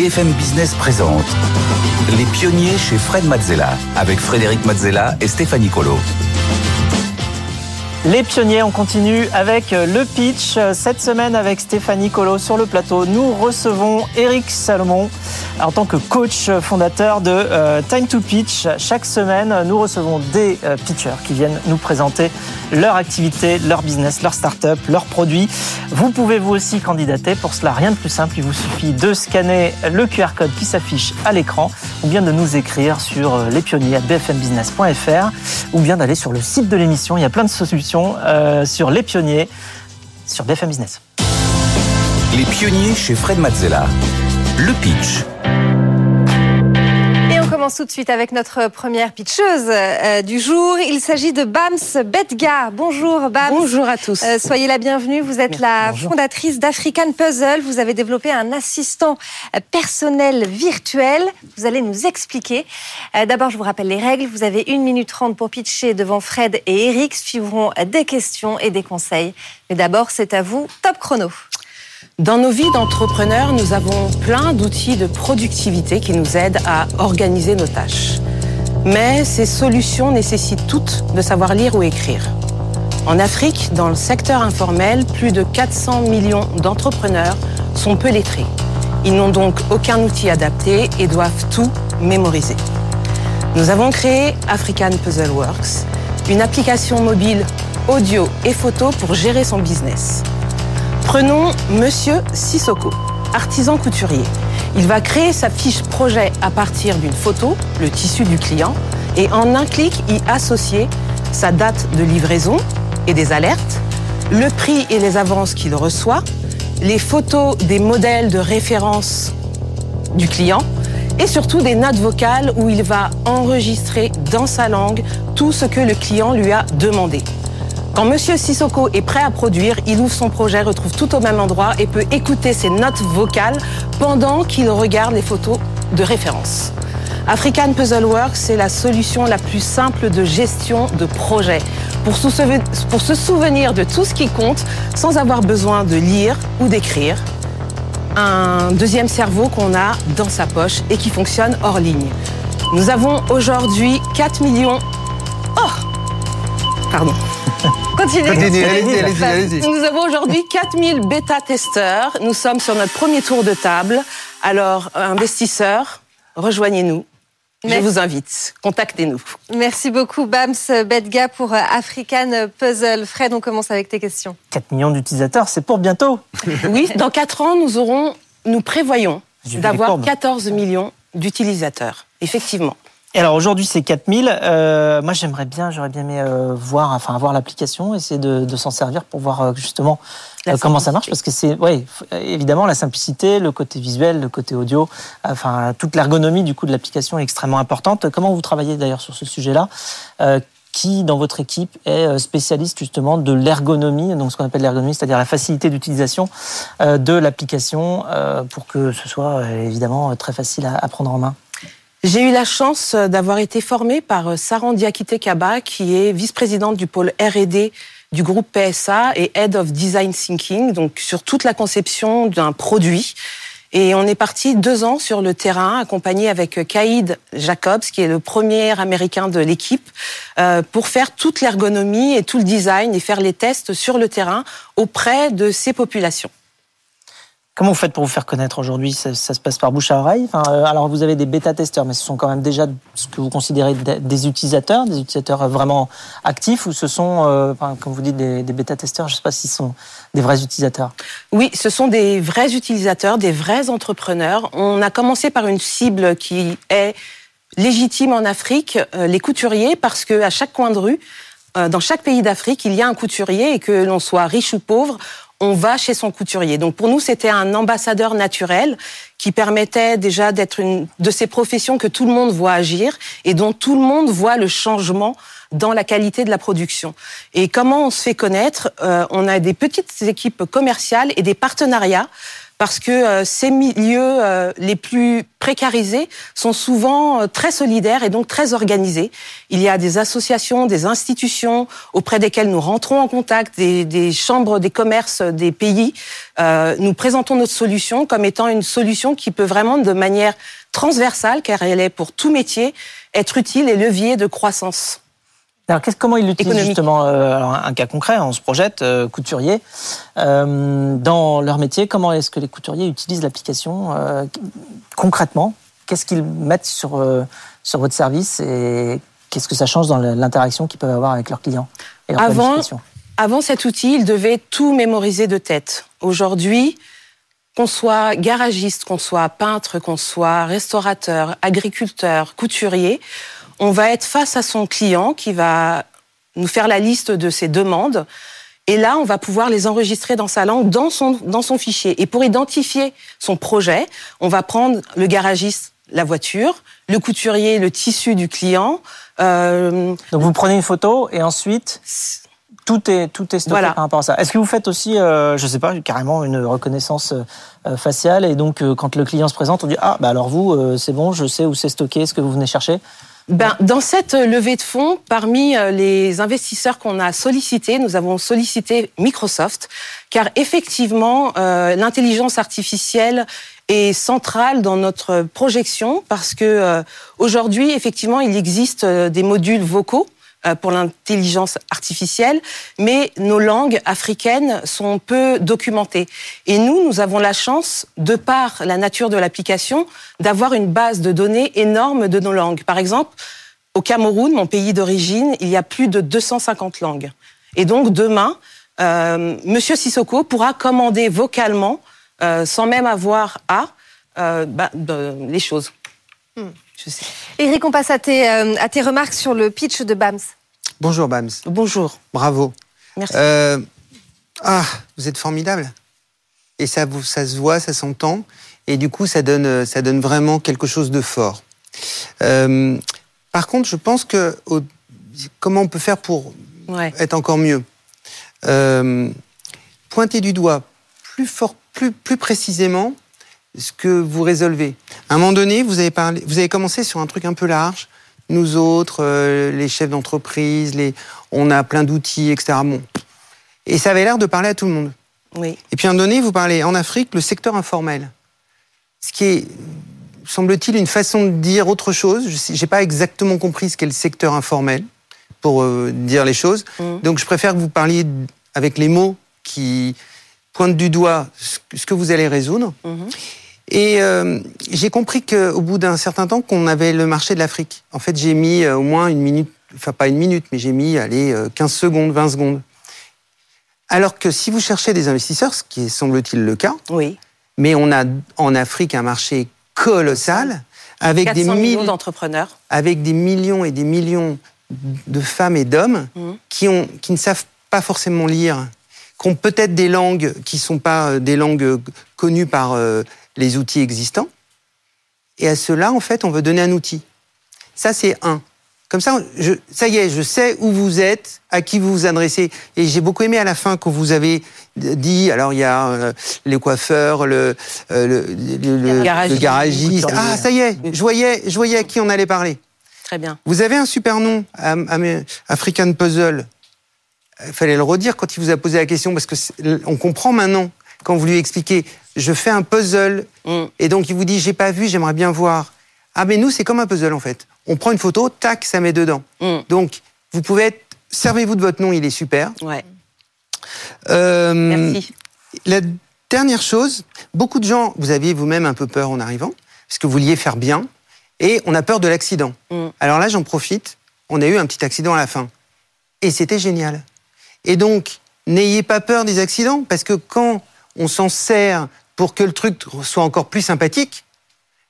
BFM Business présente Les pionniers chez Fred Mazzella avec Frédéric Mazzella et Stéphanie Colo. Les pionniers, on continue avec le pitch. Cette semaine avec Stéphanie Colo sur le plateau, nous recevons Eric Salomon en tant que coach fondateur de euh, Time to Pitch. Chaque semaine, nous recevons des euh, pitchers qui viennent nous présenter leur activité, leur business, leur start-up, leurs produits. Vous pouvez vous aussi candidater. Pour cela, rien de plus simple. Il vous suffit de scanner le QR code qui s'affiche à l'écran ou bien de nous écrire sur euh, lespionniers@bfmbusiness.fr ou bien d'aller sur le site de l'émission. Il y a plein de solutions euh, sur les pionniers sur BFM Business. Les pionniers chez Fred Mazzella. Le pitch. Commence tout de suite avec notre première pitcheuse euh, du jour. Il s'agit de Bams Betga. Bonjour Bams. Bonjour à tous. Euh, soyez la bienvenue. Vous êtes la Bonjour. fondatrice d'African Puzzle. Vous avez développé un assistant personnel virtuel. Vous allez nous expliquer. Euh, D'abord, je vous rappelle les règles. Vous avez une minute trente pour pitcher devant Fred et Eric. Suivront des questions et des conseils. Mais d'abord, c'est à vous. Top chrono. Dans nos vies d'entrepreneurs, nous avons plein d'outils de productivité qui nous aident à organiser nos tâches. Mais ces solutions nécessitent toutes de savoir lire ou écrire. En Afrique, dans le secteur informel, plus de 400 millions d'entrepreneurs sont peu lettrés. Ils n'ont donc aucun outil adapté et doivent tout mémoriser. Nous avons créé African Puzzle Works, une application mobile audio et photo pour gérer son business. Prenons Monsieur Sissoko, artisan couturier. Il va créer sa fiche projet à partir d'une photo, le tissu du client, et en un clic y associer sa date de livraison et des alertes, le prix et les avances qu'il reçoit, les photos des modèles de référence du client et surtout des notes vocales où il va enregistrer dans sa langue tout ce que le client lui a demandé. Quand Monsieur Sissoko est prêt à produire, il ouvre son projet, retrouve tout au même endroit et peut écouter ses notes vocales pendant qu'il regarde les photos de référence. African Puzzle Works, c'est la solution la plus simple de gestion de projet. Pour, pour se souvenir de tout ce qui compte sans avoir besoin de lire ou d'écrire. Un deuxième cerveau qu'on a dans sa poche et qui fonctionne hors ligne. Nous avons aujourd'hui 4 millions... Oh Pardon. Continuez. Continuez, allez-y, allez-y, allez-y. Nous avons aujourd'hui 4000 bêta-testeurs. Nous sommes sur notre premier tour de table. Alors, investisseurs, rejoignez-nous. Je vous invite. Contactez-nous. Merci beaucoup, Bams Bedga, pour euh, African Puzzle. Fred, on commence avec tes questions. 4 millions d'utilisateurs, c'est pour bientôt. Oui, dans 4 ans, nous aurons, nous prévoyons d'avoir courbes. 14 millions d'utilisateurs. Effectivement. Et alors aujourd'hui c'est 4000. Euh, moi j'aimerais bien, j'aurais bien aimé euh, voir, enfin avoir l'application, essayer de, de s'en servir pour voir euh, justement comment ça marche, parce que c'est, ouais, évidemment la simplicité, le côté visuel, le côté audio, enfin toute l'ergonomie du coup de l'application est extrêmement importante. Comment vous travaillez d'ailleurs sur ce sujet-là qui dans votre équipe est spécialiste justement de l'ergonomie, donc ce qu'on appelle l'ergonomie, c'est-à-dire la facilité d'utilisation de l'application pour que ce soit évidemment très facile à prendre en main? J'ai eu la chance euh, d'avoir été formée par euh, Saran Diakité Kaba, qui est vice-présidente du pôle R&D du groupe PSA et Head of Design Thinking, donc sur toute la conception d'un produit. Et on est parti deux ans sur le terrain, accompagné avec euh, Kaïd Jacobs, qui est le premier américain de l'équipe, pour faire toute l'ergonomie et tout le design et faire les tests sur le terrain auprès de ces populations. Comment vous faites pour vous faire connaître aujourd'hui? Ça, se passe par bouche à oreille? Euh, Alors vous avez des bêta-testeurs, mais ce sont quand même déjà ce que vous considérez des utilisateurs, des utilisateurs euh, vraiment actifs, ou ce sont, euh, comme vous dites, des, bêta-testeurs? Je ne sais pas s'ils sont des vrais utilisateurs. Oui, ce sont des vrais utilisateurs, des vrais entrepreneurs. On a commencé par une cible qui est légitime en Afrique, les couturiers, parce que à chaque coin de rue, dans chaque pays d'Afrique, il y a un couturier et que l'on soit riche ou pauvre, on va chez son couturier. Donc pour nous, c'était un ambassadeur naturel qui permettait déjà d'être une de ces professions que tout le monde voit agir et dont tout le monde voit le changement dans la qualité de la production. Et comment on se fait connaître? Euh, On a des petites équipes commerciales et des partenariats parce que euh, ces milieux euh, les plus précarisés sont souvent très solidaires et donc très organisés. Il y a des associations, des institutions auprès desquelles nous rentrons en contact, des, des chambres des commerces des pays. nous présentons notre solution comme étant une solution qui peut vraiment de manière transversale, car elle est pour tout métier, être utile et levier de croissance. Alors, comment ils l'utilisent justement euh, alors, Un cas concret, on se projette, euh, couturier. Euh, dans leur métier, comment est-ce que les couturiers utilisent l'application concrètement? Qu'est-ce qu'ils mettent sur, sur votre service et qu'est-ce que ça change dans l'interaction qu'ils peuvent avoir avec leurs clients et leur avant, avant cet outil, ils devaient tout mémoriser de tête. Aujourd'hui, qu'on soit garagiste, qu'on soit peintre, qu'on soit restaurateur, agriculteur, couturier, on va être face à son client qui va nous faire la liste de ses demandes. Et là, on va pouvoir les enregistrer dans sa langue, dans son, dans son fichier. Et pour identifier son projet, on va prendre le garagiste, la voiture, le couturier, le tissu du client. Euh... Donc vous prenez une photo et ensuite tout est tout est stocké par rapport à ça. Est-ce que vous faites aussi, euh, je sais pas, carrément une reconnaissance euh, faciale et donc euh, quand le client se présente, on dit ah bah alors vous euh, c'est bon, je sais où c'est stocké, ce que vous venez chercher. Ben, dans cette levée de fonds, parmi euh, les investisseurs qu'on a sollicités, nous avons sollicité Microsoft, car effectivement, euh, l'intelligence artificielle est centrale dans notre projection, parce que euh, aujourd'hui, effectivement, il existe des modules vocaux euh, pour l'intelligence artificielle, mais nos langues africaines sont peu documentées. Et nous, nous avons la chance, de par la nature de l'application, d'avoir une base de données énorme de nos langues. Par exemple, au Cameroun, mon pays d'origine, il y a plus de 250 langues. Et donc demain, euh, Monsieur Sissoko pourra commander vocalement, euh, sans même avoir à, euh, bah, les choses. Hmm. Eric, on passe à tes, euh, à tes remarques sur le pitch de BAMS. Bonjour BAMS. Bonjour. Bravo. Merci. Euh, ah, vous êtes formidable. Et ça, ça se voit, ça s'entend. Et du coup, ça donne, ça donne vraiment quelque chose de fort. Euh, par contre, je pense que comment on peut faire pour être encore mieux? Pointer du doigt plus fort, plus, plus précisément ce que vous résolvez. À un moment donné, vous avez, parlé, vous avez commencé sur un truc un peu large. Nous autres, euh, les chefs d'entreprise, les... on a plein d'outils, etc. Bon. Et ça avait l'air de parler à tout le monde. Oui. Et puis à un moment donné, vous parlez en Afrique, le secteur informel. Ce qui est, semble-t-il, une façon de dire autre chose. Je n'ai pas exactement compris ce qu'est le secteur informel, pour euh, dire les choses. Mmh. Donc je préfère que vous parliez avec les mots qui pointent du doigt ce que vous allez résoudre. Mmh. Et euh, j'ai compris qu'au bout d'un certain temps, qu'on avait le marché de l'Afrique. En fait, j'ai mis euh, au moins une minute, enfin pas une minute, mais j'ai mis, allez, 15 euh, secondes, 20 secondes. Alors que si vous cherchez des investisseurs, ce qui est semble-t-il le cas, oui. mais on a en Afrique un marché colossal avec des millions d'entrepreneurs, avec des millions et des millions de femmes et d'hommes mmh. qui, ont, qui ne savent pas forcément lire, qui ont peut-être des langues qui ne sont pas des langues connues par les outils existants. Et à cela, en fait, on veut donner un outil. Ça, c'est un. Comme ça, je, ça y est, je sais où vous êtes, à qui vous vous adressez. Et j'ai beaucoup aimé à la fin quand vous avez dit, alors il y a euh, les coiffeurs, le, euh, le, garagiste. Ah, ça y est, je voyais, je voyais à qui on allait parler. Très bien. Vous avez un super nom, African Puzzle. Il fallait le redire quand il vous a posé la question, parce que on comprend maintenant quand vous lui expliquez je fais un puzzle, mm. et donc il vous dit, j'ai pas vu, j'aimerais bien voir. Ah, mais nous, c'est comme un puzzle, en fait. On prend une photo, tac, ça met dedans. Mm. Donc, vous pouvez être, servez-vous de votre nom, il est super. Ouais. Euh, Merci. La dernière chose, beaucoup de gens, vous aviez vous-même un peu peur en arrivant, parce que vous vouliez faire bien, et on a peur de l'accident. Mm. Alors là, j'en profite, on a eu un petit accident à la fin. Et c'était génial. Et donc, n'ayez pas peur des accidents, parce que quand on s'en sert pour que le truc soit encore plus sympathique,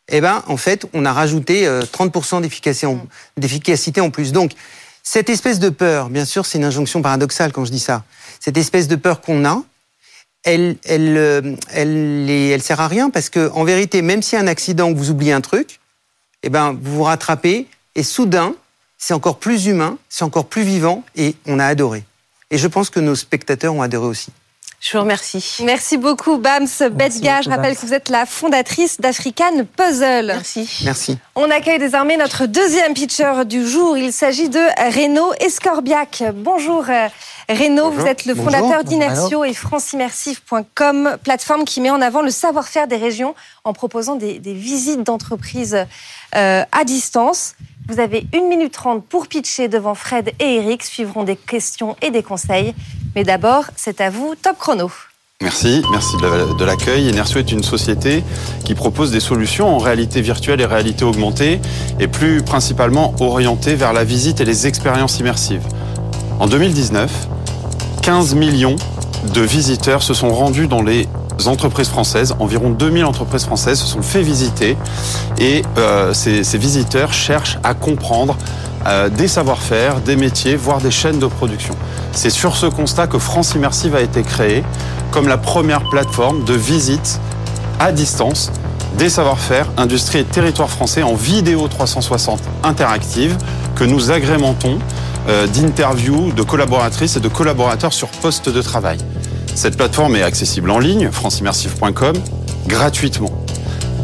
eh ben, en fait, on a rajouté 30% euh, d'efficacité en plus. Donc, cette espèce de peur, bien sûr, c'est une injonction paradoxale quand je dis ça. Cette espèce de peur qu'on a, elle, elle, euh, elle, elle, sert à rien parce que, en vérité, même s'il y a un accident, vous oubliez un truc, eh ben, vous vous rattrapez et soudain, c'est encore plus humain, c'est encore plus vivant et on a adoré. Et je pense que nos spectateurs ont adoré aussi. Je vous remercie. Merci beaucoup, Bams Betga. Je rappelle que vous êtes la fondatrice d'African Puzzle. Merci. Merci. On accueille désormais notre deuxième pitcher du jour. Il s'agit de Renaud Escorbiac. Bonjour euh, Renaud, vous êtes le Bonjour. fondateur d'Inertio et franceimmersif.com, plateforme qui met en avant le savoir-faire des régions en proposant des, des visites d'entreprises euh, à distance. Vous avez 1 minute 30 pour pitcher devant Fred et Eric. Suivront des questions et des conseils. Mais d'abord, c'est à vous, top chrono. Merci, merci de la- de l'accueil. Enersio est une société qui propose des solutions en réalité virtuelle et réalité augmentée et plus principalement orientée vers la visite et les expériences immersives. En 2019, 15 millions de visiteurs se sont rendus dans les entreprises françaises. Environ 2000 entreprises françaises se sont fait visiter et euh, ces visiteurs cherchent à comprendre euh, des savoir-faire, des métiers, voire des chaînes de production. C'est sur ce constat que France Immersive a été créée comme la première plateforme de visite à distance des savoir-faire, industrie et territoire français en vidéo 360 interactive que nous agrémentons euh, d'interviews de collaboratrices et de collaborateurs sur poste de travail. Cette plateforme est accessible en ligne, franceimmersive.com, gratuitement.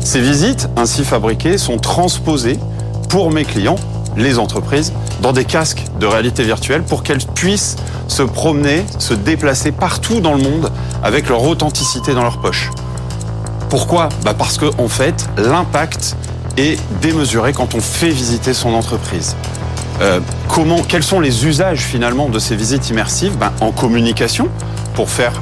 Ces visites, ainsi fabriquées, sont transposées pour mes clients, les entreprises, dans des casques de réalité virtuelle pour qu'elles puissent se promener, se déplacer partout dans le monde avec leur authenticité dans leur poche. Pourquoi? Bah Parce que en fait, l'impact est démesuré quand on fait visiter son entreprise. Euh, comment, quels sont les usages finalement de ces visites immersives? Ben, En communication, pour faire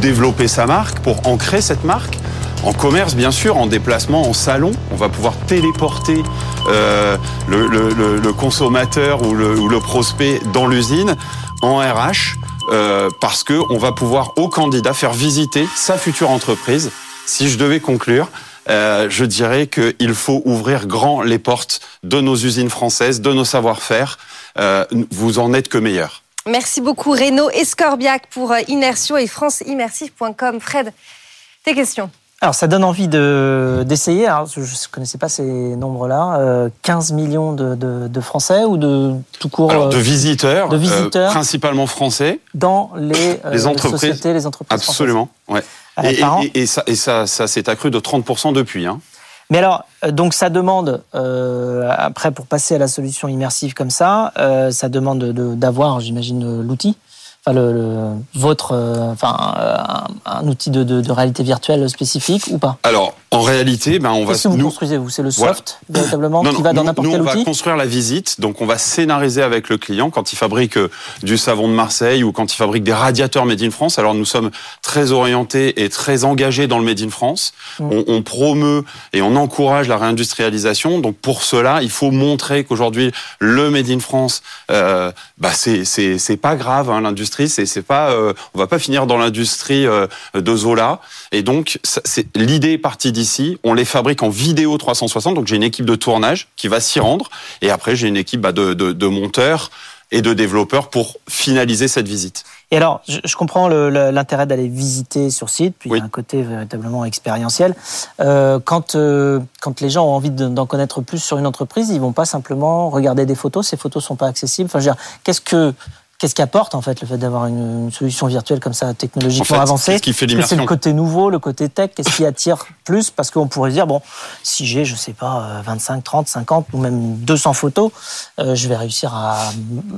développer sa marque, pour ancrer cette marque. En commerce, bien sûr, en déplacement, en salon, on va pouvoir téléporter euh, le, consommateur ou le, prospect dans l'usine en RH, euh, parce que on va pouvoir au candidat faire visiter sa future entreprise. Si je devais conclure, euh, je dirais qu'il faut ouvrir grand les portes de nos usines françaises, de nos savoir-faire. Vous en êtes que meilleurs. Merci beaucoup Renaud Escorbiac pour Inertio et franceimmersive.com. Fred, tes questions Alors, ça donne envie de- d'essayer. Alors, je ne connaissais pas ces nombres-là. Euh, 15 millions de, de- de Français ou de tout court Alors, de euh, visiteurs, de visiteurs. euh, principalement français, dans les, euh, Les entreprises. sociétés, les entreprises absolument. Ouais. françaises. Euh, Et, ça, et ça, ça s'est accru de 30% depuis. Hein. Mais alors, donc ça demande, euh, après pour passer à la solution immersive comme ça, euh, ça demande de- d'avoir, j'imagine, l'outil, le, le- votre, euh, enfin euh, un, un outil de, de- de réalité virtuelle spécifique ou pas? Alors, en réalité, ben, on va Qu'est-ce que vous nous, construisez vous C'est le Voilà. soft véritablement Non, qui va dans n'importe nous, quel on va construire la visite, donc on va scénariser avec le client quand il fabrique euh, du savon de Marseille ou quand il fabrique des radiateurs Made in France. Alors nous sommes très orientés et très engagés dans le Made in France. Mm. On, on promeut et on encourage la réindustrialisation. Donc pour cela, il faut montrer qu'aujourd'hui le Made in France, euh, bah c'est c'est c'est pas grave. Hein, L'industrie, c'est c'est pas, euh, on va pas finir dans l'industrie euh, de Zola. Et donc l'idée est partie d'ici. On les fabrique en vidéo 360. Donc j'ai une équipe de tournage qui va s'y rendre. Et après j'ai une équipe bah, de, de, de monteurs et de développeurs pour finaliser cette visite. Et alors, je, je comprends l'intérêt d'aller visiter sur site, puis Oui. il y a un côté véritablement expérientiel. Euh, quand, euh, quand les gens ont envie de- d'en connaître plus sur une entreprise, ils vont pas simplement regarder des photos. Ces photos sont pas accessibles. Enfin, je veux dire, qu'est-ce que Qu'est-ce qui apporte en fait le fait d'avoir une, une solution virtuelle comme ça technologiquement En fait, avancée qu'est-ce qui fait que C'est l'immersion le côté nouveau, le côté tech. Qu'est-ce qui attire plus Parce qu'on pourrait dire bon, si j'ai, je sais pas, euh, 25, 30, 50 ou même 200 photos, euh, je vais réussir à,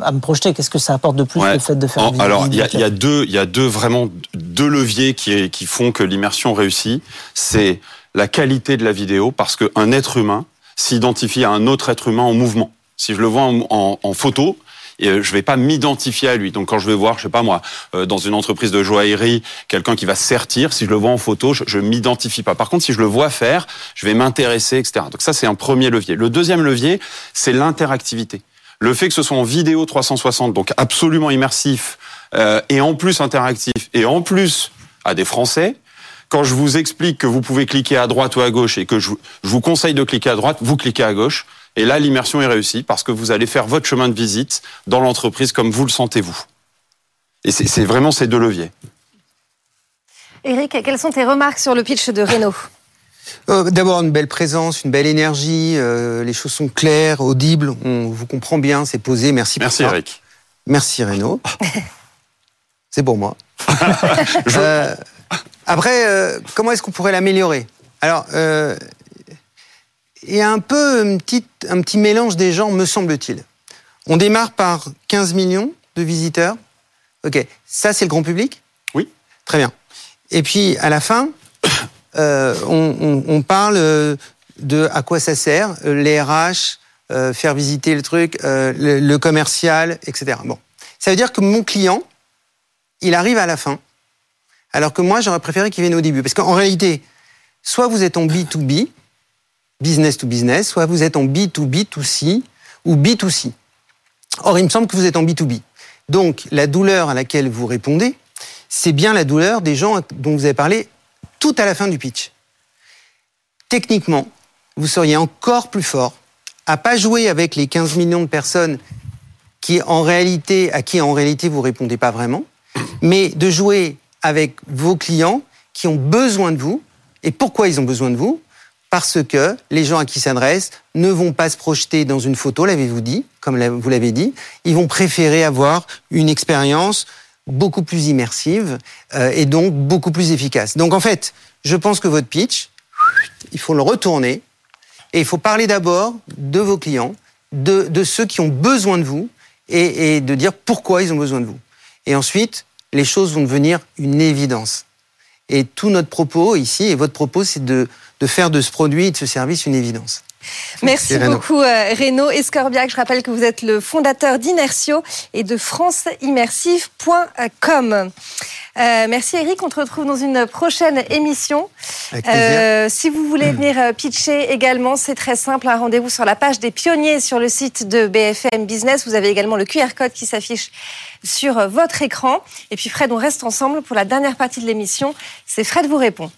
à me projeter. Qu'est-ce que ça apporte de plus Ouais. le fait de faire En- alors, il y a, y deux, il y a deux vraiment deux leviers qui, qui font que l'immersion réussit. C'est la qualité de la vidéo, parce qu'un être humain s'identifie à un autre être humain en mouvement. Si je le vois en, en- en photo, et je vais pas m'identifier à lui. Donc quand je vais voir, je sais pas moi, euh, dans une entreprise de joaillerie, quelqu'un qui va sertir, si je le vois en photo, je, je m'identifie pas. Par contre, si je le vois faire, je vais m'intéresser, etc. Donc ça, c'est un premier levier. Le deuxième levier, c'est l'interactivité. Le fait que ce soit en vidéo 360, donc absolument immersif, euh, et en plus interactif, et en plus à des Français, quand je vous explique que vous pouvez cliquer à droite ou à gauche et que je vous conseille de cliquer à droite, vous cliquez à gauche. Et là, l'immersion est réussie parce que vous allez faire votre chemin de visite dans l'entreprise comme vous le sentez vous. Et c'est vraiment ces deux leviers. Eric, quelles sont tes remarques sur le pitch de Renault? Euh, D'abord, une belle présence, une belle énergie, euh, les choses sont claires, audibles, on vous comprend bien, c'est posé, merci, Merci pour ça. Eric. Merci Renaud. c'est pour moi. Euh, après, euh, comment est-ce qu'on pourrait l'améliorer? Alors, euh, il y a un peu un petit, un petit mélange des gens, me semble-t-il. On démarre par 15 millions de visiteurs. Ok, ça c'est le grand public? Oui. Très bien. Et puis à la fin, euh, on, on- on parle euh, de à quoi ça sert, euh, les RH, euh, faire visiter le truc, euh, le, le commercial, etc. Bon, ça veut dire que mon client, il arrive à la fin, alors que moi j'aurais préféré qu'il vienne au début, parce qu'en réalité, soit vous êtes en B2B, business to business, soit vous êtes en B2B2C ou B2C. Or, il me semble que vous êtes en B2B. Donc, la douleur à laquelle vous répondez, c'est bien la douleur des gens dont vous avez parlé tout à la fin du pitch. Techniquement, vous seriez encore plus fort à pas jouer avec les 15 millions de personnes qui, en réalité, à qui en réalité vous répondez pas vraiment, mais de jouer avec vos clients qui ont besoin de vous. Et pourquoi ils ont besoin de vous? Parce que les gens à qui s'adressent ne vont pas se projeter dans une photo, l'avez-vous dit, comme vous l'avez dit. Ils vont préférer avoir une expérience beaucoup plus immersive euh, et donc beaucoup plus efficace. Donc en fait, je pense que votre pitch, il faut le retourner et il faut parler d'abord de vos clients, de, de ceux qui ont besoin de vous et, et de dire pourquoi ils ont besoin de vous. Et ensuite, les choses vont devenir une évidence. Et tout notre propos ici, et votre propos, c'est de, de faire de ce produit et de ce service une évidence. Merci Renaud. beaucoup euh, Renaud Escorbiac. Je rappelle que vous êtes le fondateur d'Inersio et de franceimmersive.com. Euh, merci Eric, on te retrouve dans une prochaine émission. Euh, si vous voulez venir euh, pitcher également, c'est très simple, un rendez-vous sur la page des pionniers sur le site de BFM Business. Vous avez également le QR code qui s'affiche sur votre écran. Et puis Fred, on reste ensemble pour la dernière partie de l'émission. C'est Fred vous répond.